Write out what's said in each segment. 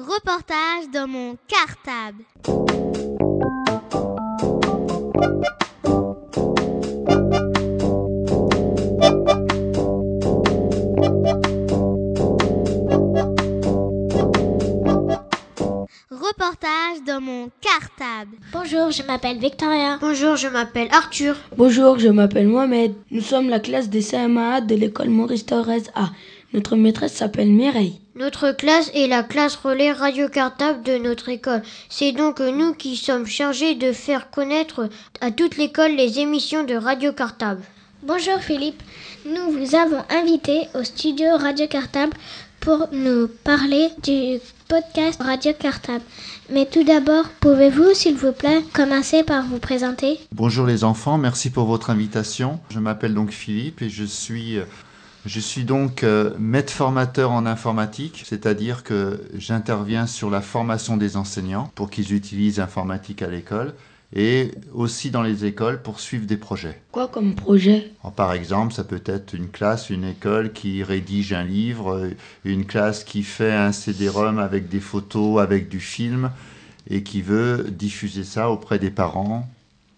Reportage dans mon cartable. Reportage dans mon cartable. Bonjour, je m'appelle Victoria. Bonjour, je m'appelle Arthur. Bonjour, je m'appelle Mohamed. Nous sommes la classe des CMA de l'école Maurice Thorez A. Notre maîtresse s'appelle Mireille. Notre classe est la classe relais radio cartable de notre école. C'est donc nous qui sommes chargés de faire connaître à toute l'école les émissions de radio cartable. Bonjour Philippe, nous vous avons invité au studio Radio Cartable pour nous parler du podcast Radio Cartable. Mais tout d'abord, pouvez-vous, s'il vous plaît, commencer par vous présenter? Bonjour les enfants, merci pour votre invitation. Je m'appelle donc Philippe et je suis, je suis donc euh, maître formateur en informatique, c'est-à-dire que j'interviens sur la formation des enseignants pour qu'ils utilisent l'informatique à l'école et aussi dans les écoles pour suivre des projets. Quoi comme projet? Alors, Par exemple, ça peut être une classe, une école qui rédige un livre, euh, une classe qui fait un CD-ROM avec des photos, avec du film, et qui veut diffuser ça auprès des parents,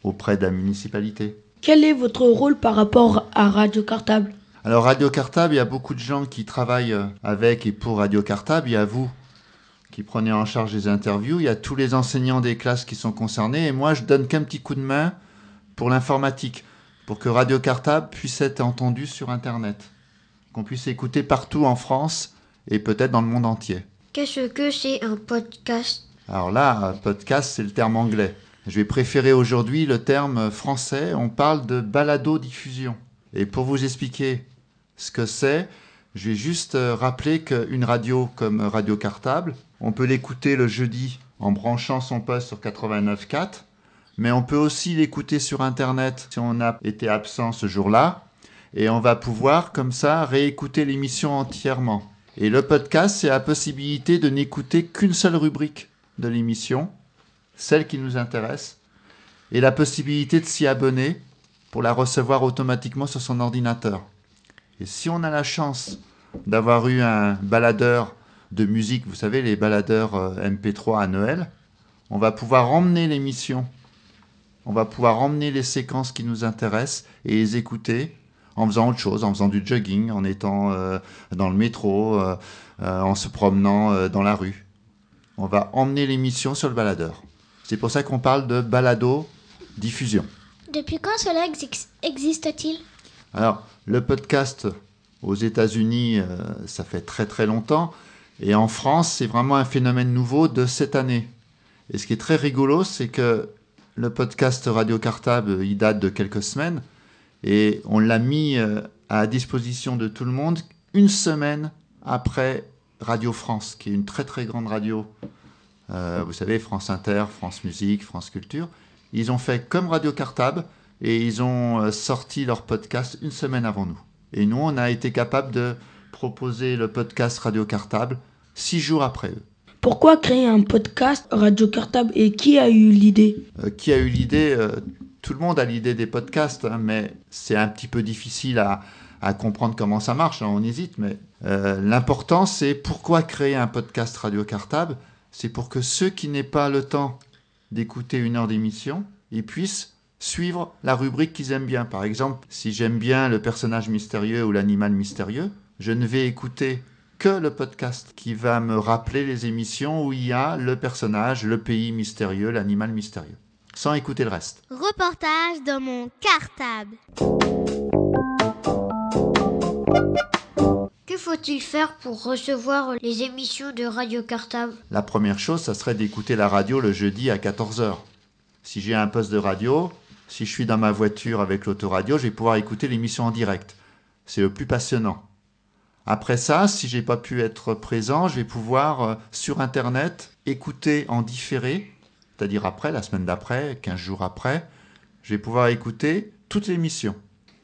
auprès de la municipalité. Quel est votre rôle par rapport à Radio Cartable? Alors Radio Cartable, il y a beaucoup de gens qui travaillent euh, avec et pour Radio Cartable. Il y a vous qui prenez en charge les interviews. Il y a tous les enseignants des classes qui sont concernés. Et moi, je donne qu'un petit coup de main pour l'informatique, pour que Radio Cartable puisse être entendu sur Internet, qu'on puisse écouter partout en France et peut-être dans le monde entier. Qu'est-ce que c'est un podcast? Alors là, un podcast, c'est le terme anglais. Je vais préférer aujourd'hui le terme français. On parle de balado-diffusion. Et pour vous expliquer ce que c'est, je vais juste euh, rappeler qu'une radio comme Radio Cartable, on peut l'écouter le jeudi en branchant son poste sur 89.4, mais on peut aussi l'écouter sur Internet si on a été absent ce jour-là, et on va pouvoir comme ça réécouter l'émission entièrement. Et le podcast, c'est la possibilité de n'écouter qu'une seule rubrique de l'émission, celle qui nous intéresse, et la possibilité de s'y abonner pour la recevoir automatiquement sur son ordinateur. Si on a la chance d'avoir eu un baladeur de musique, vous savez, les baladeurs euh, MP3 à Noël, on va pouvoir emmener l'émission, on va pouvoir emmener les séquences qui nous intéressent et les écouter en faisant autre chose, en faisant du jogging, en étant euh, dans le métro, euh, en se promenant dans la rue. On va emmener l'émission sur le baladeur. C'est pour ça qu'on parle de balado diffusion. Depuis quand cela exi- existe-t-il? Alors, le podcast aux États-Unis, euh, ça fait très très longtemps. Et en France, c'est vraiment un phénomène nouveau de cette année. Et ce qui est très rigolo, c'est que le podcast Radio Cartable, il date de quelques semaines. Et on l'a mis euh, à disposition de tout le monde une semaine après Radio France, qui est une très très grande radio. Euh, vous savez, France Inter, France Musique, France Culture. Ils ont fait comme Radio Cartable et ils ont euh, sorti leur podcast une semaine avant nous. Et nous, on a été capable de proposer le podcast Radio Cartable six jours après eux. Pourquoi créer un podcast Radio Cartable et qui a eu l'idée? Euh, qui a eu l'idée euh, Tout le monde a l'idée des podcasts, hein, mais c'est un petit peu difficile à, à comprendre comment ça marche. hein, on hésite, mais euh, l'important, c'est pourquoi créer un podcast Radio Cartable? C'est pour que ceux qui n'aient pas le temps d'écouter une heure d'émission, ils puissent suivre la rubrique qu'ils aiment bien. Par exemple, si j'aime bien le personnage mystérieux ou l'animal mystérieux, je ne vais écouter que le podcast qui va me rappeler les émissions où il y a le personnage, le pays mystérieux, l'animal mystérieux, sans écouter le reste. Reportage dans mon cartable. Que faut-il faire pour recevoir les émissions de Radio Cartable? La première chose, ça serait d'écouter la radio le jeudi à 14h. Si j'ai un poste de radio, si je suis dans ma voiture avec l'autoradio, je vais pouvoir écouter l'émission en direct. C'est le plus passionnant. Après ça, si j'ai pas pu être présent, je vais pouvoir euh, sur internet écouter en différé, c'est-à-dire après, la semaine d'après, 15 jours après, je vais pouvoir écouter toute l'émission.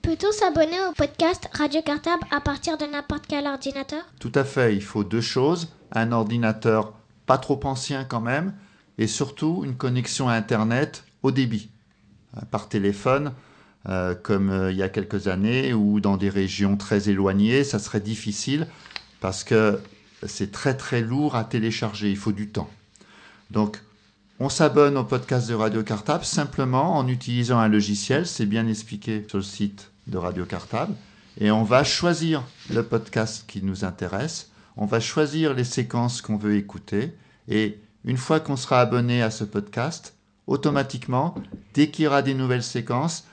Peut-on s'abonner au podcast Radio Cartable à partir de n'importe quel ordinateur? Tout à fait, il faut deux choses, un ordinateur pas trop ancien quand même, et surtout une connexion à Internet au débit, par téléphone, euh, comme euh, il y a quelques années, ou dans des régions très éloignées, ça serait difficile, parce que c'est très très lourd à télécharger, il faut du temps. Donc, on s'abonne au podcast de Radio Cartable simplement en utilisant un logiciel, c'est bien expliqué sur le site de Radio Cartable, et on va choisir le podcast qui nous intéresse, on va choisir les séquences qu'on veut écouter, et une fois qu'on sera abonné à ce podcast, automatiquement, dès qu'il y aura des nouvelles séquences,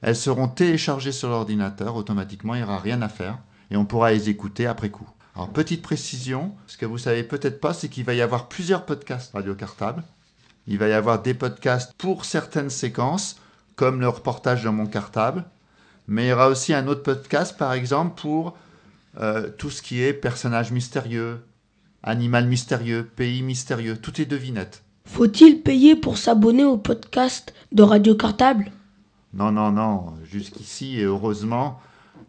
elles seront téléchargées sur l'ordinateur, automatiquement, il n'y aura rien à faire, et on pourra les écouter après coup. Alors, petite précision, ce que vous savez peut-être pas, c'est qu'il va y avoir plusieurs podcasts Radio Cartable. Il va y avoir des podcasts pour certaines séquences, comme le reportage de mon cartable, mais il y aura aussi un autre podcast, par exemple, pour euh, tout ce qui est personnage mystérieux, animal mystérieux, pays mystérieux, tout est devinette. Faut-il payer pour s'abonner au podcast de Radio Cartable? Non, non, non, jusqu'ici, et heureusement,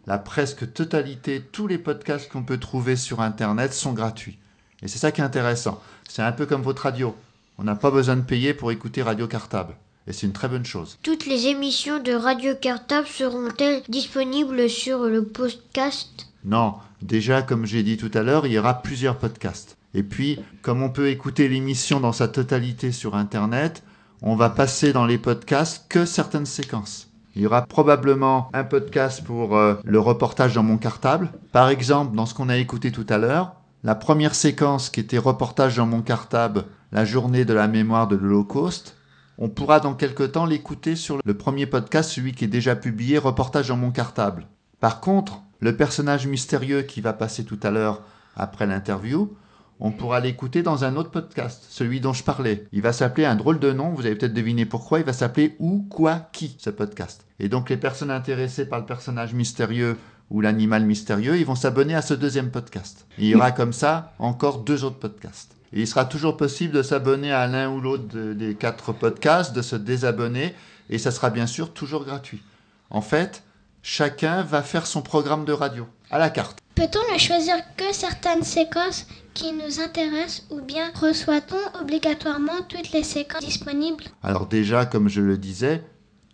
la presque totalité, tous les podcasts qu'on peut trouver sur Internet sont gratuits. Et c'est ça qui est intéressant. C'est un peu comme votre radio. On n'a pas besoin de payer pour écouter Radio Cartable. Et c'est une très bonne chose. Toutes les émissions de Radio Cartable seront-elles disponibles sur le podcast? Non, déjà, comme j'ai dit tout à l'heure, il y aura plusieurs podcasts. Et puis, comme on peut écouter l'émission dans sa totalité sur Internet, on va passer dans les podcasts que certaines séquences. Il y aura probablement un podcast pour euh, le reportage dans mon cartable. Par exemple, dans ce qu'on a écouté tout à l'heure, la première séquence qui était reportage dans mon cartable, la journée de la mémoire de l'Holocauste, on pourra dans quelque temps l'écouter sur le premier podcast, celui qui est déjà publié, reportage dans mon cartable. Par contre, le personnage mystérieux qui va passer tout à l'heure après l'interview, on pourra l'écouter dans un autre podcast, celui dont je parlais. Il va s'appeler un drôle de nom, vous avez peut-être deviné pourquoi, il va s'appeler Où, quoi, qui, ce podcast. Et donc les personnes intéressées par le personnage mystérieux ou l'animal mystérieux, ils vont s'abonner à ce deuxième podcast. il y aura comme ça encore deux autres podcasts. Et il sera toujours possible de s'abonner à l'un ou l'autre des quatre podcasts, de se désabonner, et ça sera bien sûr toujours gratuit. En fait, chacun va faire son programme de radio à la carte. Peut-on ne choisir que certaines séquences qui nous intéressent ou bien reçoit-on obligatoirement toutes les séquences disponibles? Alors déjà, comme je le disais,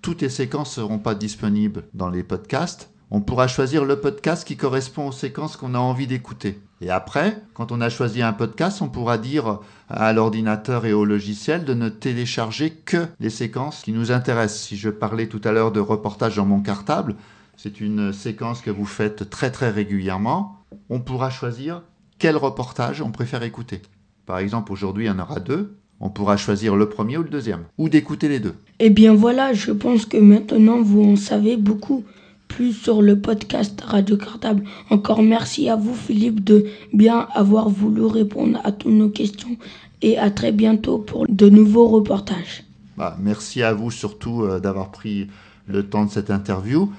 toutes les séquences ne seront pas disponibles dans les podcasts. On pourra choisir le podcast qui correspond aux séquences qu'on a envie d'écouter. Et après, quand on a choisi un podcast, on pourra dire à l'ordinateur et au logiciel de ne télécharger que les séquences qui nous intéressent. Si je parlais tout à l'heure de reportage dans mon cartable, c'est une séquence que vous faites très très régulièrement. On pourra choisir quel reportage on préfère écouter? Par exemple, aujourd'hui, il y en aura deux. On pourra choisir le premier ou le deuxième, ou d'écouter les deux. Eh bien voilà, je pense que maintenant vous en savez beaucoup plus sur le podcast Radio Cartable. Encore merci à vous Philippe de bien avoir voulu répondre à toutes nos questions et à très bientôt pour de nouveaux reportages. Bah, merci à vous surtout euh, d'avoir pris le temps de cette interview.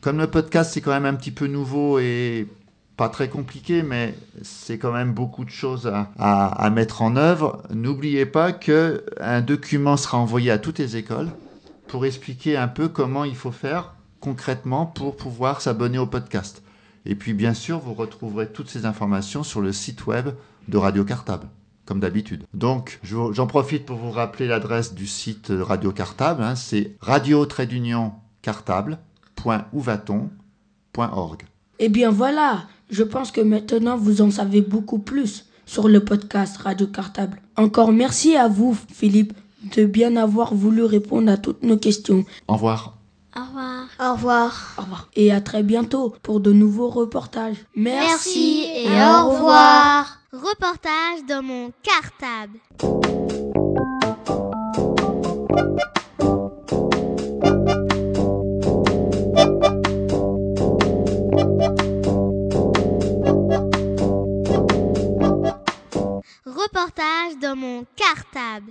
Comme le podcast, c'est quand même un petit peu nouveau et pas très compliqué, mais c'est quand même beaucoup de choses à, mettre en œuvre. N'oubliez pas que un document sera envoyé à toutes les écoles pour expliquer un peu comment il faut faire concrètement pour pouvoir s'abonner au podcast. Et puis bien sûr, vous retrouverez toutes ces informations sur le site web de Radio Cartable, comme d'habitude. Donc j'en profite pour vous rappeler l'adresse du site Radio Cartable, hein, c'est radio cartable www.ouvaton.org. Eh bien voilà, je pense que maintenant vous en savez beaucoup plus sur le podcast Radio Cartable. Encore merci à vous, Philippe, de bien avoir voulu répondre à toutes nos questions. Au revoir. Au revoir. Au revoir. Au revoir. Et à très bientôt pour de nouveaux reportages. Merci, et, au revoir. Reportage dans mon cartable. Reportage dans mon cartable.